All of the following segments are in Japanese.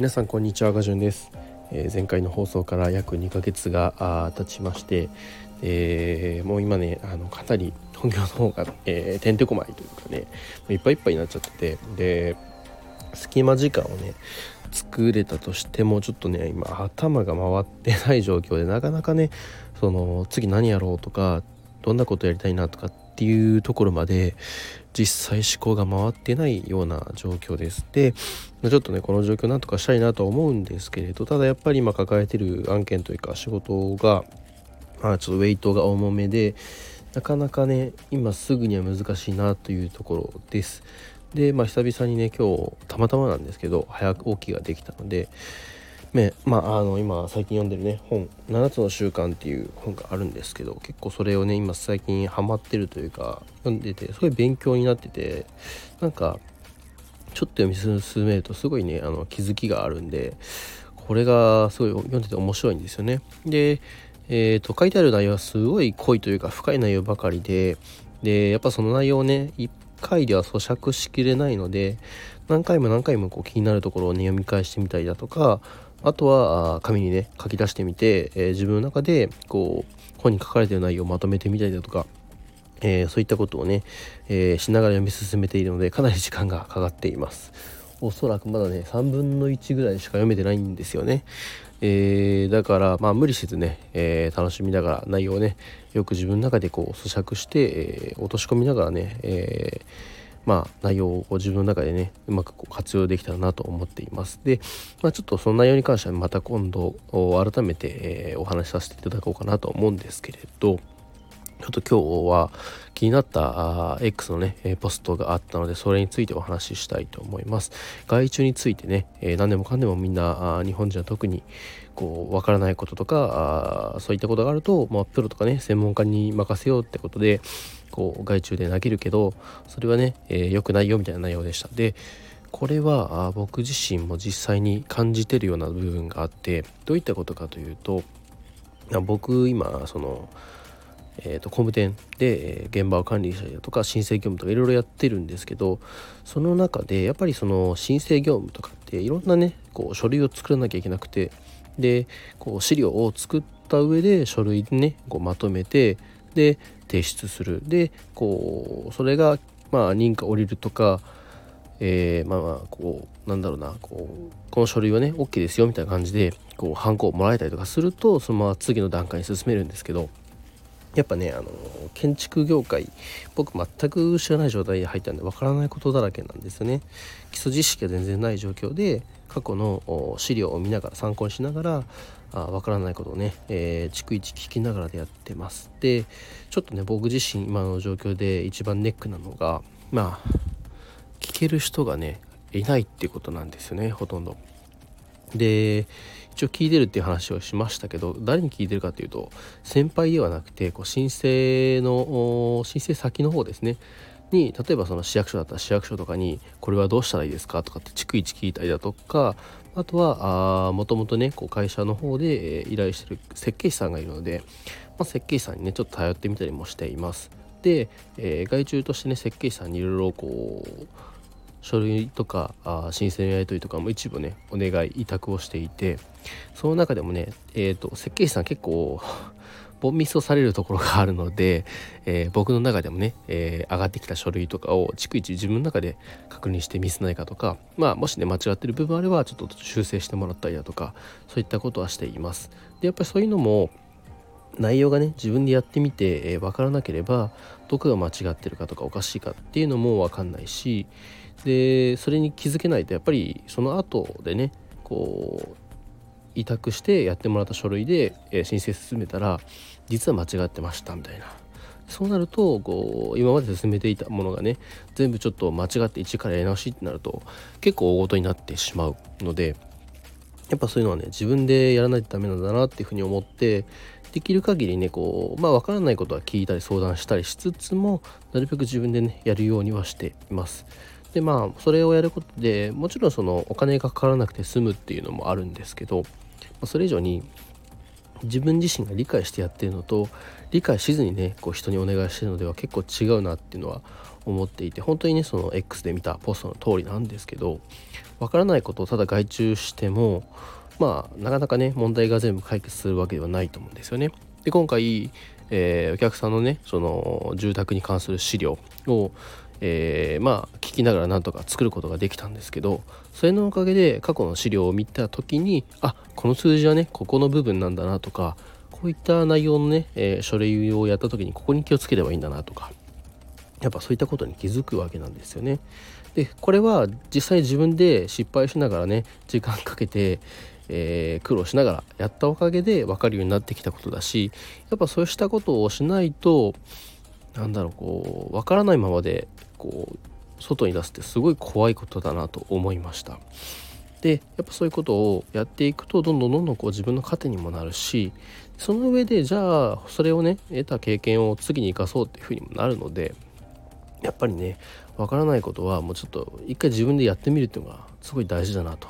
皆さんこんにちはガジュンです、えー、前回の放送から約2ヶ月が経ちまして、えー、もう今ねあのかなり本業の方が、えー、てんてこまいというかねいっぱいいっぱいになっちゃっててで隙間時間をね作れたとしてもちょっとね今頭が回ってない状況でなかなかねその次何やろうとかどんなことやりたいなとかっていうところまで実際思考が回ってないような状況です。でちょっとねこの状況なんとかしたいなとは思うんですけれどただやっぱり今抱えてる案件というか仕事がまあちょっとウェイトが重めでなかなかね今すぐには難しいなというところです。でまあ久々にね今日たまたまなんですけど早起きができたのでまあ、あの今最近読んでるね本「7つの習慣」っていう本があるんですけど結構それをね今最近ハマってるというか読んでてすごい勉強になっててなんかちょっと読み進めるとすごいねあの気づきがあるんでこれがすごい読んでて面白いんですよね。で、えーと、書いてある内容はすごい濃いというか深い内容ばかりででやっぱその内容をね一回では咀嚼しきれないので何回も何回もこう気になるところをね読み返してみたりだとかあとは紙にね書き出してみて、えー、自分の中でこう本に書かれてる内容をまとめてみたりだとか、えー、そういったことをね、えー、しながら読み進めているのでかなり時間がかかっています。おそらくまだね3分の1ぐらいしか読めてないんですよね。えー、だからまあ無理せずね、えー、楽しみながら内容をねよく自分の中でこう咀嚼して、えー、落とし込みながらね、えーまあ、内容を自分の中でねうまくこう活用できたらなと思っています。で、まあ、ちょっとその内容に関してはまた今度改めて、え、お話しさせていただこうかなと思うんですけれど。ちょっと今日は気になったあ X のね、ポストがあったので、それについてお話ししたいと思います。外注についてね、えー、何でもかんでもみんな、あ日本人は特にこう、わからないこととか、あそういったことがあると、まあ、プロとかね、専門家に任せようってことで、こう外注で投げるけどそれはね良、えー、くないよみたいな内容でしたでこれはあ僕自身も実際に感じてるような部分があってどういったことかというと僕今そのえーと、工務店で、えー、現場を管理したりだとか申請業務とかいろいろやってるんですけどその中でやっぱりその申請業務とかっていろんなねこう書類を作らなきゃいけなくてでこう資料を作った上で書類でねこうまとめてで提出する。でこうそれがまあ認可下りるとかえー、まあまあこうなんだろうなこうこの書類はね OK ですよみたいな感じでこうハンコをもらえたりとかするとそのまま次の段階に進めるんですけどやっぱねあの建築業界僕全く知らない状態で入ったんでわからないことだらけなんですよね。基礎知識が全然ない状況で過去の資料を見ながら参考にしながらあ分からないことをね、えー、逐一聞きながらでやってます。でちょっとね僕自身今の状況で一番ネックなのがまあ聞ける人がねいないっていうことなんですよねほとんど。で一応聞いてるっていう話をしましたけど誰に聞いてるかっていうと先輩ではなくてこう申請の申請先の方ですね。に例えばその市役所だったら市役所とかにこれはどうしたらいいですかとかって逐一聞いたりだとかあとはもともとねこう会社の方で、依頼してる設計士さんがいるので、まあ、設計士さんにねちょっと頼ってみたりもしています。で、えー、外注としてね設計士さんにいろいろこう書類とかあ申請のやり取りとかも一部ねお願い委託をしていてその中でもね、えーと、設計士さん結構ボンミスをされるところがあるので、えー、僕の中でもね、えー、上がってきた書類とかを逐一自分の中で確認してミスないかとか、まあ、もしね間違ってる部分あればちょっと修正してもらったりだとかそういったことはしています。でやっぱりそういうのも内容がね自分でやってみて、えー、分からなければどこが間違ってるかとかおかしいかっていうのも分かんないしでそれに気づけないとやっぱりその後でねこう委託してやってもらった書類で、え申請進めたら実は間違ってましたみたいなそうなるとこう今まで進めていたものがね全部ちょっと間違って一からやり直しってなると結構大ごとになってしまうのでやっぱそういうのはね自分でやらないとダメなんだなっていうふうに思ってできる限りねこうまあ分からないことは聞いたり相談したりしつつもなるべく自分でねやるようにはしています。でまあそれをやることでもちろんそのお金がかからなくて済むっていうのもあるんですけどそれ以上に自分自身が理解してやってるのと理解しずにねこう人にお願いしてるのでは結構違うなっていうのは思っていて本当にねその X で見たポストの通りなんですけどわからないことをただ外注してもまあなかなかね問題が全部解決するわけではないと思うんですよね。で今回、えー、お客さんのねその住宅に関する資料を、えー、まあ聞きながらなんとか作ることができたんですけどそれのおかげで過去の資料を見た時にあこの数字はねここの部分なんだなとかこういった内容のね、えー、書類をやった時にここに気をつければいいんだなとかやっぱそういったことに気づくわけなんですよね。でこれは実際自分で失敗しながらね時間かけて、えー、苦労しながらやったおかげで分かるようになってきたことだしやっぱそうしたことをしないとなんだろうこう分からないままでこう外に出すってすごい怖いことだなと思いました。でやっぱそういうことをやっていくとどんどんどんどんこう自分の糧にもなるしその上でじゃあそれをね得た経験を次に生かそうっていうふうにもなるのでやっぱりねわからないことはもうちょっと一回自分でやってみるっていうのがすごい大事だなと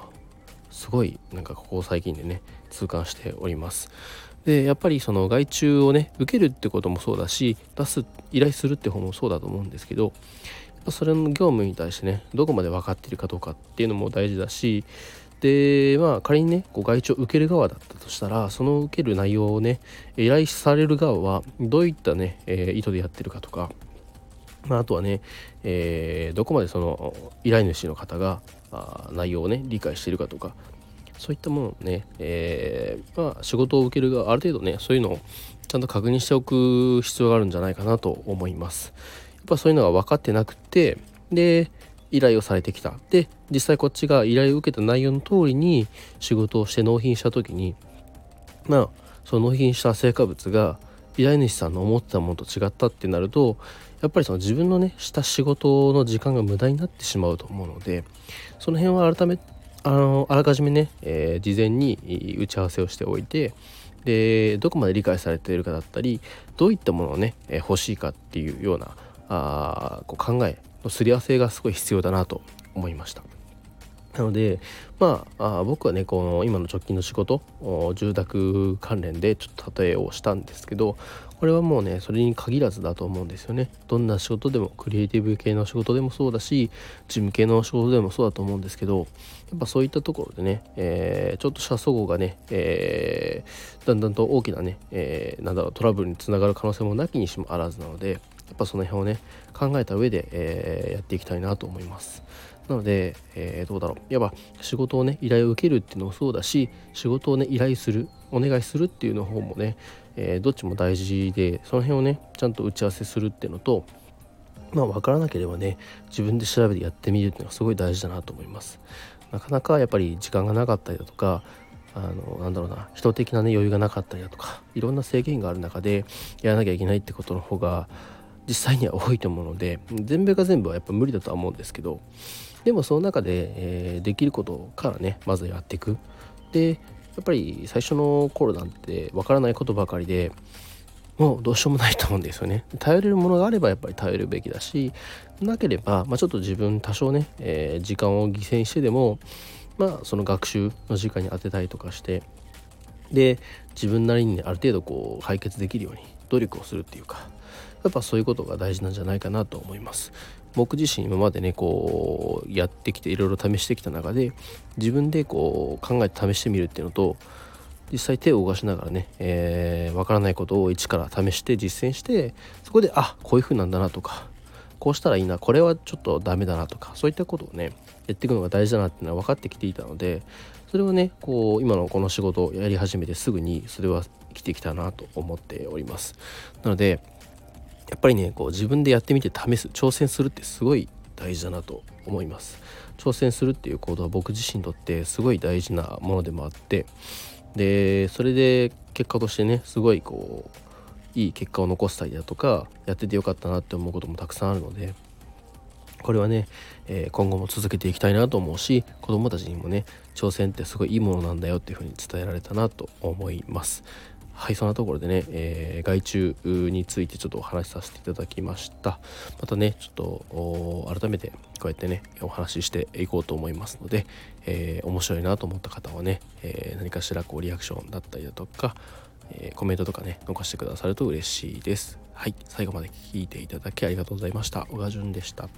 すごいなんかここ最近でね痛感しておりますでやっぱりその外注をね受けるってこともそうだし出す依頼するって方もそうだと思うんですけどそれの業務に対してねどこまで分かってるかどうかっていうのも大事だしでまあ仮にねこう外注を受ける側だったとしたらその受ける内容をね依頼される側はどういったね、えー、意図でやってるかとかまあ、あとはね、えー、どこまでその依頼主の方があ内容をね理解してるかとかそういったものをね、えー、まあ、仕事を受けるがある程度ねそういうのをちゃんと確認しておく必要があるんじゃないかなと思います。やっぱそういうのが分かってなくてで依頼をされてきたで実際こっちが依頼を受けた内容の通りに仕事をして納品した時にまあその納品した成果物が依頼主さんの思ってたものと違ったってなるとやっぱりその自分のねした仕事の時間が無駄になってしまうと思うのでその辺は改めあのあらかじめね、えー、事前に打ち合わせをしておいてでどこまで理解されているかだったりどういったものをね、えー、欲しいかっていうようなあこう考えのすり合わせがすごい必要だなと思いました。なのでまあ僕はねこの今の直近の仕事住宅関連でちょっと例えをしたんですけどこれはもうねそれに限らずだと思うんですよね。どんな仕事でもクリエイティブ系の仕事でもそうだし事務系の仕事でもそうだと思うんですけどやっぱそういったところでね、えー、ちょっとした齟齬がね、えー、だんだんと大きなね、えー、なんだろうトラブルにつながる可能性もなきにしもあらずなのでやっぱその辺をね考えた上で、え、やっていきたいなと思います。なので、えー、どうだろう。いわば仕事をね依頼を受けるっていうのもそうだし仕事をね依頼するお願いするっていうの方もねえー、どっちも大事でその辺をねちゃんと打ち合わせするっていうのとまあ分からなければね自分で調べてやってみるっていうのがすごい大事だなと思います。なかなかやっぱり時間がなかったりだとかあのなんだろうな人的なね余裕がなかったりだとかいろんな制限がある中でやらなきゃいけないってことの方が実際には多いと思うので全部が全部はやっぱ無理だとは思うんですけどでもその中で、えー、できることからねまずやっていくでやっぱり最初の頃なんてわからないことばかりでもうどうしようもないと思うんですよね。頼れるものがあればやっぱり頼るべきだしなければ、まあ、ちょっと自分多少ね、えー、時間を犠牲にしてでもまあその学習の時間に当てたりとかしてで自分なりに、ある程度こう解決できるように努力をするっていうかやっぱそういうことが大事なんじゃないかなと思います。僕自身今までねこうやってきていろいろ試してきた中で自分でこう考えて試してみるっていうのと実際手を動かしながらね、えー、からないことを一から試して実践してそこであこういう風なんだなとかこうしたらいいなこれはちょっとダメだなとかそういったことをねやっていくのが大事だなっていうのは分かってきていたのでそれをねこう今のこの仕事をやり始めてすぐにそれは生きてきたなと思っておりますなのでやっぱりねこう自分でやってみて試す挑戦するってすごい大事だなと思います。挑戦するっていう行動は僕自身にとってすごい大事なものでもあってでそれで結果としてねすごいこういい結果を残したりだとかやっててよかったなって思うこともたくさんあるのでこれはね、えー、今後も続けていきたいなと思うし子供たちにもね挑戦ってすごいいいものなんだよっていうふうに伝えられたなと思います。はいそんなところでね、えー、外注についてちょっとお話しさせていただきました。またねちょっと改めてこうやってねお話ししていこうと思いますので、えー、面白いなと思った方はね、えー、何かしらこうリアクションだったりだとかえ、コメントとかね残してくださると嬉しいです。はい最後まで聞いていただきありがとうございました。小川淳でした。